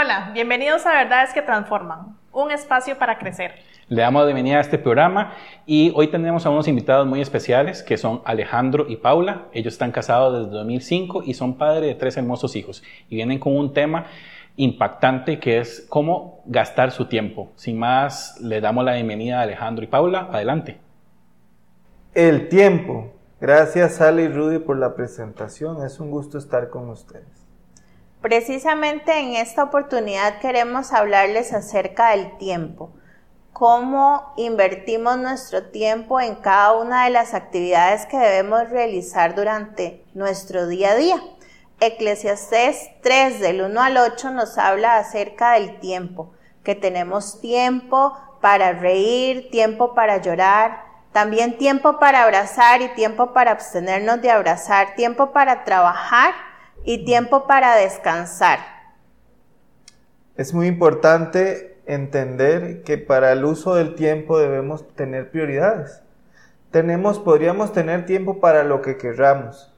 Hola, bienvenidos a Verdades que Transforman, un espacio para crecer. Le damos la bienvenida a este programa y hoy tenemos a unos invitados muy especiales que son Alejandro y Paula. Ellos están casados desde 2005 y son padres de tres hermosos hijos y vienen con un tema impactante que es cómo gastar su tiempo. Sin más, le damos la bienvenida a Alejandro y Paula. Adelante. El tiempo. Gracias Ale y Rudy por la presentación. Es un gusto estar con ustedes. Precisamente en esta oportunidad queremos hablarles acerca del tiempo, cómo invertimos nuestro tiempo en cada una de las actividades que debemos realizar durante nuestro día a día. Eclesiastés 3 del 1 al 8 nos habla acerca del tiempo, que tenemos tiempo para reír, tiempo para llorar, también tiempo para abrazar y tiempo para abstenernos de abrazar, tiempo para trabajar y tiempo para descansar. Es muy importante entender que para el uso del tiempo debemos tener prioridades. Tenemos, podríamos tener tiempo para lo que querramos.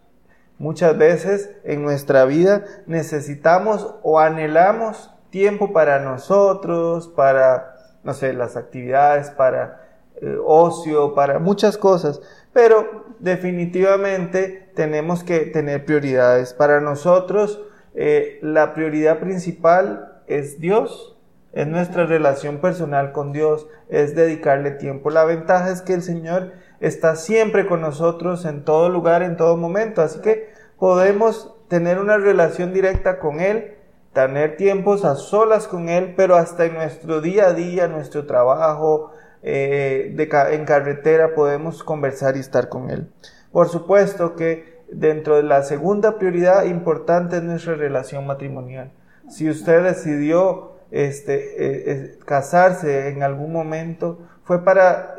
Muchas veces en nuestra vida necesitamos o anhelamos tiempo para nosotros, para, no sé, las actividades, para eh, ocio, para muchas cosas. Pero definitivamente tenemos que tener prioridades. Para nosotros, eh, la prioridad principal es Dios, es nuestra relación personal con Dios, es dedicarle tiempo. La ventaja es que el Señor está siempre con nosotros en todo lugar, en todo momento, así que podemos tener una relación directa con Él, tener tiempos a solas con Él, pero hasta en nuestro día a día, nuestro trabajo, eh, en carretera podemos conversar y estar con Él. Por supuesto que dentro de la segunda prioridad importante es nuestra relación matrimonial. Si usted decidió este, eh, eh, casarse en algún momento, fue para,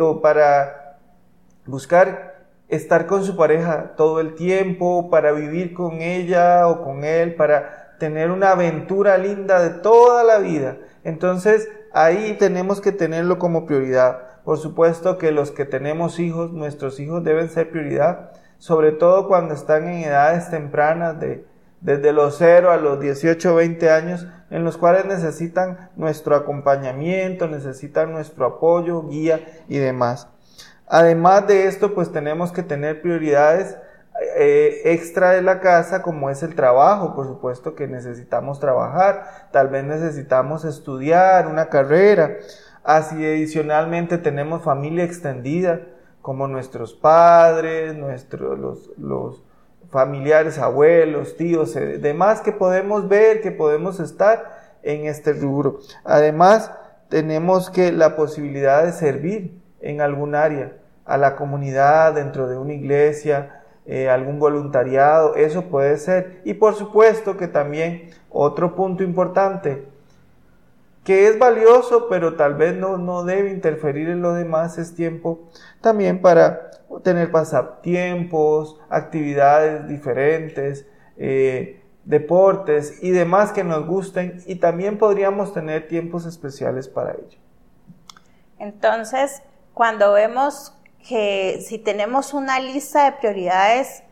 o para buscar estar con su pareja todo el tiempo, para vivir con ella o con él, para tener una aventura linda de toda la vida. Entonces, ahí tenemos que tenerlo como prioridad. Por supuesto que los que tenemos hijos, nuestros hijos deben ser prioridad, sobre todo cuando están en edades tempranas de desde los 0 a los 18 o 20 años, en los cuales necesitan nuestro acompañamiento, necesitan nuestro apoyo, guía y demás. Además de esto, pues tenemos que tener prioridades eh, extra de la casa como es el trabajo, por supuesto que necesitamos trabajar, tal vez necesitamos estudiar una carrera, así adicionalmente tenemos familia extendida como nuestros padres, nuestros, los familiares, abuelos, tíos, eh, demás que podemos ver, que podemos estar en este rubro. Además, tenemos que la posibilidad de servir en algún área, a la comunidad, dentro de una iglesia, eh, algún voluntariado, eso puede ser. Y por supuesto que también otro punto importante, que es valioso, pero tal vez no, no debe interferir en lo demás, es tiempo también para tener pasatiempos, actividades diferentes, eh, deportes y demás que nos gusten y también podríamos tener tiempos especiales para ello. Entonces, cuando vemos que si tenemos una lista de prioridades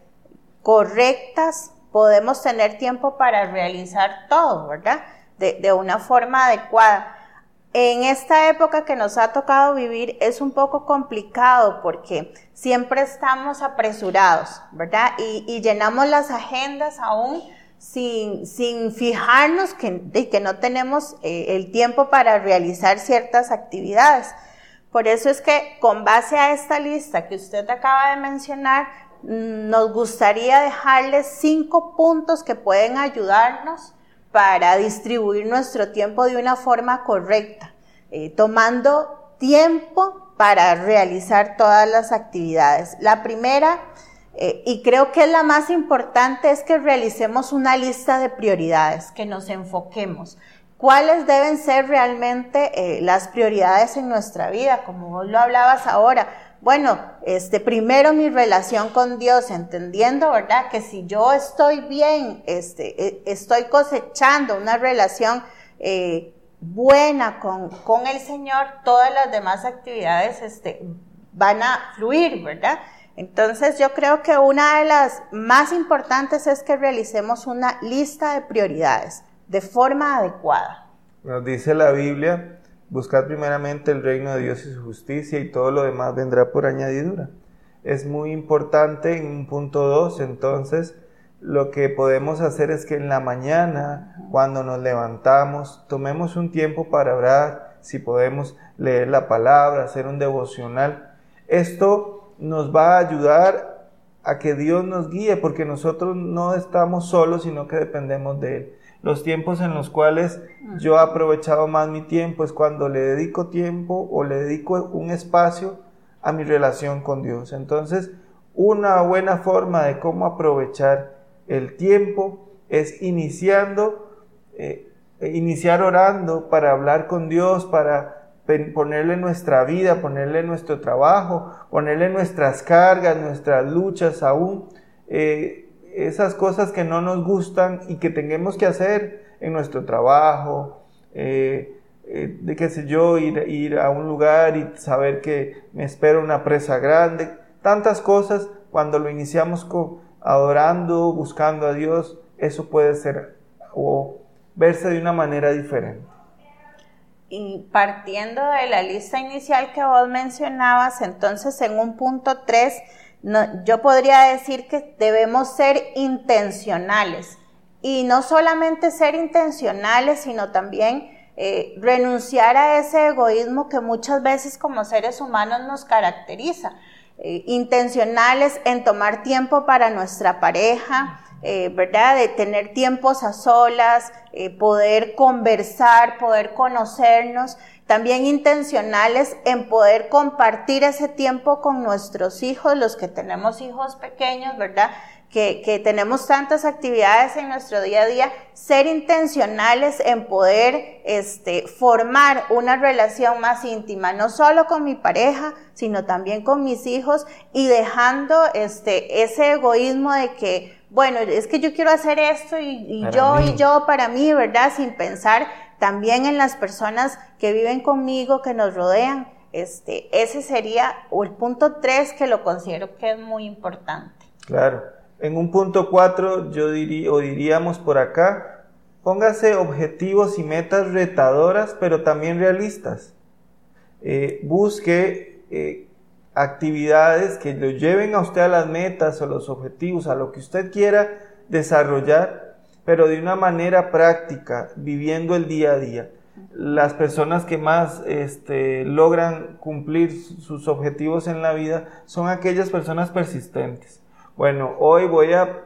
correctas, podemos tener tiempo para realizar todo, ¿verdad? De, una forma adecuada. En esta época que nos ha tocado vivir es un poco complicado porque siempre estamos apresurados, ¿verdad? Y, llenamos las agendas aún sin, sin fijarnos que, que no tenemos eh, el tiempo para realizar ciertas actividades. Por eso es que con base a esta lista que usted acaba de mencionar, nos gustaría dejarles cinco puntos que pueden ayudarnos para distribuir nuestro tiempo de una forma correcta, eh, tomando tiempo para realizar todas las actividades. La primera, eh, y creo que es la más importante, es que realicemos una lista de prioridades, que nos enfoquemos. ¿Cuáles deben ser realmente eh, las prioridades en nuestra vida? Como vos lo hablabas ahora. Bueno, este, primero mi relación con Dios, entendiendo, ¿verdad? Que si yo estoy bien, este, e, estoy cosechando una relación eh, buena con, con, el Señor, todas las demás actividades este, van a fluir, ¿verdad? Entonces yo creo que una de las más importantes es que realicemos una lista de prioridades de forma adecuada. Nos dice la Biblia, buscad primeramente el reino de Dios y su justicia y todo lo demás vendrá por añadidura. Es muy importante en un punto 2, entonces, lo que podemos hacer es que en la mañana, cuando nos levantamos, tomemos un tiempo para orar, si podemos leer la palabra, hacer un devocional. Esto nos va a ayudar a que Dios nos guíe, porque nosotros no estamos solos, sino que dependemos de Él. Los tiempos en los cuales yo he aprovechado más mi tiempo es cuando le dedico tiempo o le dedico un espacio a mi relación con Dios. Entonces, una buena forma de cómo aprovechar el tiempo es iniciando, eh, iniciar orando para hablar con Dios, para ponerle nuestra vida, ponerle nuestro trabajo, ponerle nuestras cargas, nuestras luchas aún, eh, esas cosas que no nos gustan y que tengamos que hacer en nuestro trabajo, eh, de qué sé yo, ir, ir a un lugar y saber que me espera una presa grande, tantas cosas cuando lo iniciamos con, adorando, buscando a Dios, eso puede ser o verse de una manera diferente. Y partiendo de la lista inicial que vos mencionabas, entonces en un punto 3, yo podría decir que debemos ser intencionales. Y no solamente ser intencionales, sino también eh, renunciar a ese egoísmo que muchas veces como seres humanos nos caracteriza. Eh, intencionales en tomar tiempo para nuestra pareja, eh, ¿verdad? De tener tiempos a solas, poder conversar, poder conocernos. También intencionales en poder compartir ese tiempo con nuestros hijos, los que tenemos hijos pequeños, ¿verdad? que, tenemos tantas actividades en nuestro día a día, ser intencionales en poder este, formar una relación más íntima, no solo con mi pareja, sino también con mis hijos y dejando este, ese egoísmo de que, bueno, es que yo quiero hacer esto y, yo y yo para mí, ¿verdad? Sin pensar también en las personas que viven conmigo, que nos rodean. Este, ese sería el punto tres que lo considero que es muy importante. Claro. En un punto 4 yo diría, o diríamos por acá, póngase objetivos y metas retadoras, pero también realistas. Eh, busque eh, actividades que lo lleven a usted a las metas o los objetivos, a lo que usted quiera desarrollar, pero de una manera práctica, viviendo el día a día. Las personas que más este, logran cumplir sus objetivos en la vida son aquellas personas persistentes bueno, hoy voy a,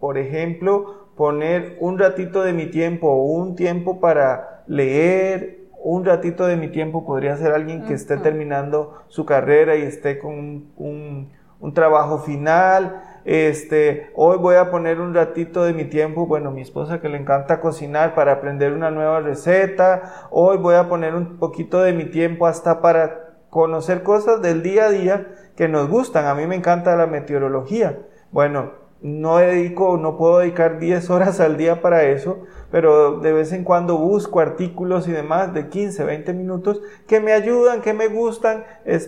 por ejemplo, poner un ratito de mi tiempo o un tiempo para leer, un ratito de mi tiempo podría ser alguien que esté terminando su carrera y esté con un, trabajo final. Este, hoy voy a poner un ratito de mi tiempo, bueno, mi esposa que le encanta cocinar para aprender una nueva receta. Hoy voy a poner un poquito de mi tiempo hasta para conocer cosas del día a día que nos gustan. A mí me encanta la meteorología. Bueno, no dedico, no puedo dedicar 10 horas al día para eso, pero de vez en cuando busco artículos y demás de 15, 20 minutos que me ayudan, que me gustan,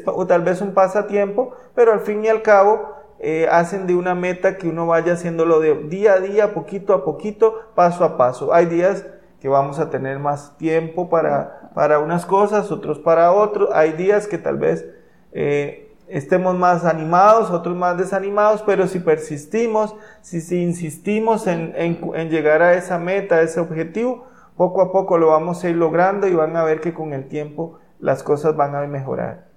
o tal vez un pasatiempo, pero al fin y al cabo eh, hacen de una meta que uno vaya haciéndolo de día a día, poquito a poquito, paso a paso. Hay días que vamos a tener más tiempo para, para unas cosas, otros para otros. Hay días que tal vez eh, estemos más animados, otros más desanimados, pero si persistimos, si, insistimos en, llegar a esa meta, a ese objetivo, poco a poco lo vamos a ir logrando y van a ver que con el tiempo las cosas van a mejorar.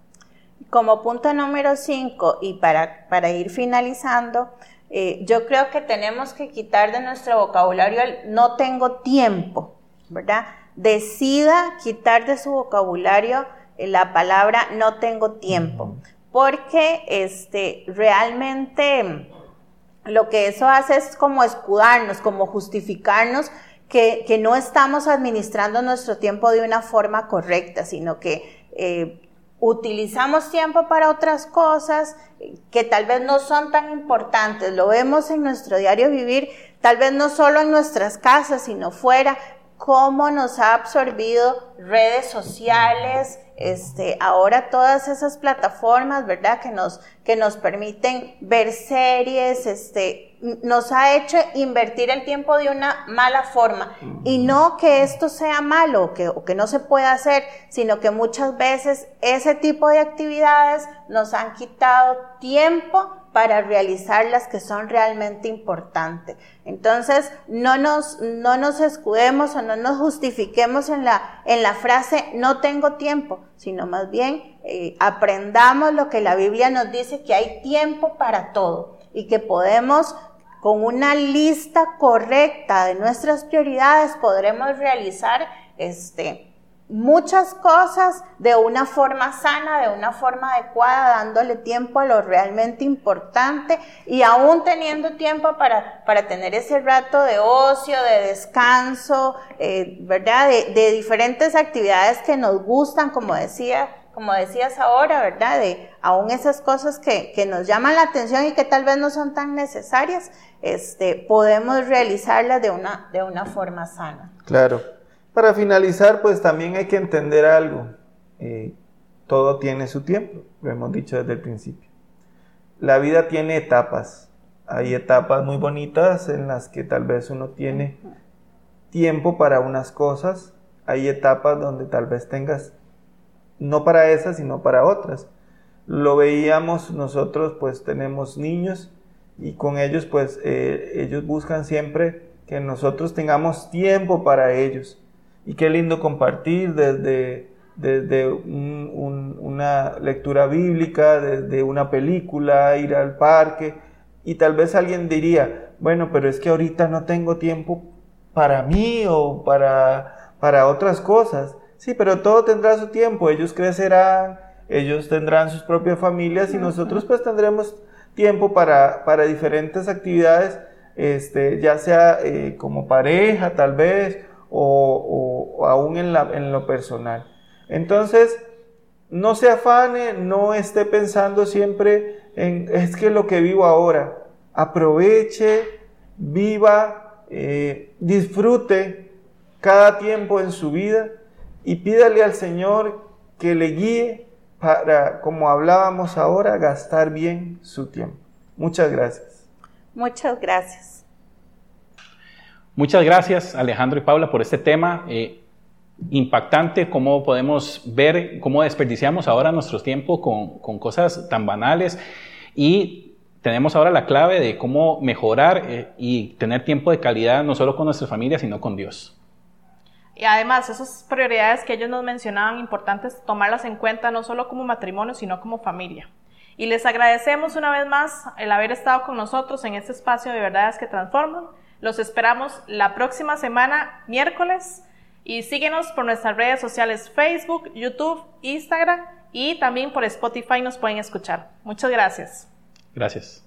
Como punto número 5 y para, para ir finalizando, eh, yo creo que tenemos que quitar de nuestro vocabulario el no tengo tiempo, ¿verdad? Decida quitar de su vocabulario la palabra no tengo tiempo porque este, realmente lo que eso hace es como escudarnos, como justificarnos que, no estamos administrando nuestro tiempo de una forma correcta, sino que eh, utilizamos tiempo para otras cosas que tal vez no son tan importantes. Lo vemos en nuestro diario vivir, tal vez no solo en nuestras casas, sino fuera, cómo nos ha absorbido redes sociales, este, ahora todas esas plataformas, ¿verdad? Que nos, que nos permiten ver series, este, nos ha hecho invertir el tiempo de una mala forma. Y no que esto sea malo que, o que no se pueda hacer, sino que muchas veces ese tipo de actividades nos han quitado tiempo para realizar las que son realmente importantes. Entonces, no nos, no nos escudemos o no nos justifiquemos en la, en la frase no tengo tiempo, sino más bien eh, aprendamos lo que la Biblia nos dice, que hay tiempo para todo y que podemos con una lista correcta de nuestras prioridades podremos realizar este, muchas cosas de una forma sana, de una forma adecuada, dándole tiempo a lo realmente importante y aún teniendo tiempo para, para tener ese rato de ocio, de descanso, eh, ¿verdad? De, de, diferentes actividades que nos gustan, como decía, como decías ahora, ¿verdad? De aún esas cosas que, que nos llaman la atención y que tal vez no son tan necesarias, este, podemos realizarlas de una, de una forma sana. Claro. Para finalizar, pues también hay que entender algo. Eh, todo tiene su tiempo, lo hemos dicho desde el principio. La vida tiene etapas. Hay etapas muy bonitas en las que tal vez uno tiene tiempo para unas cosas. Hay etapas donde tal vez tengas no para esas, sino para otras. Lo veíamos nosotros, pues tenemos niños y con ellos, pues eh, ellos buscan siempre que nosotros tengamos tiempo para ellos y qué lindo compartir desde, desde una lectura bíblica, desde una película, ir al parque. Y tal vez alguien diría, bueno, pero es que ahorita no tengo tiempo para mí o para, para otras cosas. Sí, pero todo tendrá su tiempo. Ellos crecerán, ellos tendrán sus propias familias y nosotros pues tendremos tiempo para, para diferentes actividades, este, ya sea eh, como pareja tal vez o, aún en, la, en lo personal. Entonces, no se afane, no esté pensando siempre en, es que lo que vivo ahora, aproveche, viva, eh, disfrute cada tiempo en su vida y pídale al Señor que le guíe para, como hablábamos ahora, gastar bien su tiempo. Muchas gracias. Muchas gracias. Muchas gracias Alejandro y Paula por este tema eh, impactante, cómo podemos ver cómo desperdiciamos ahora nuestro tiempo con, cosas tan banales y tenemos ahora la clave de cómo mejorar eh, y tener tiempo de calidad no solo con nuestra familia, sino con Dios. Y además, esas prioridades que ellos nos mencionaban, importantes tomarlas en cuenta no solo como matrimonio, sino como familia. Y les agradecemos una vez más el haber estado con nosotros en este espacio de verdades que transforman. Los esperamos la próxima semana, miércoles, y síguenos por nuestras redes sociales Facebook, YouTube, Instagram y también por Spotify nos pueden escuchar. Muchas gracias. Gracias.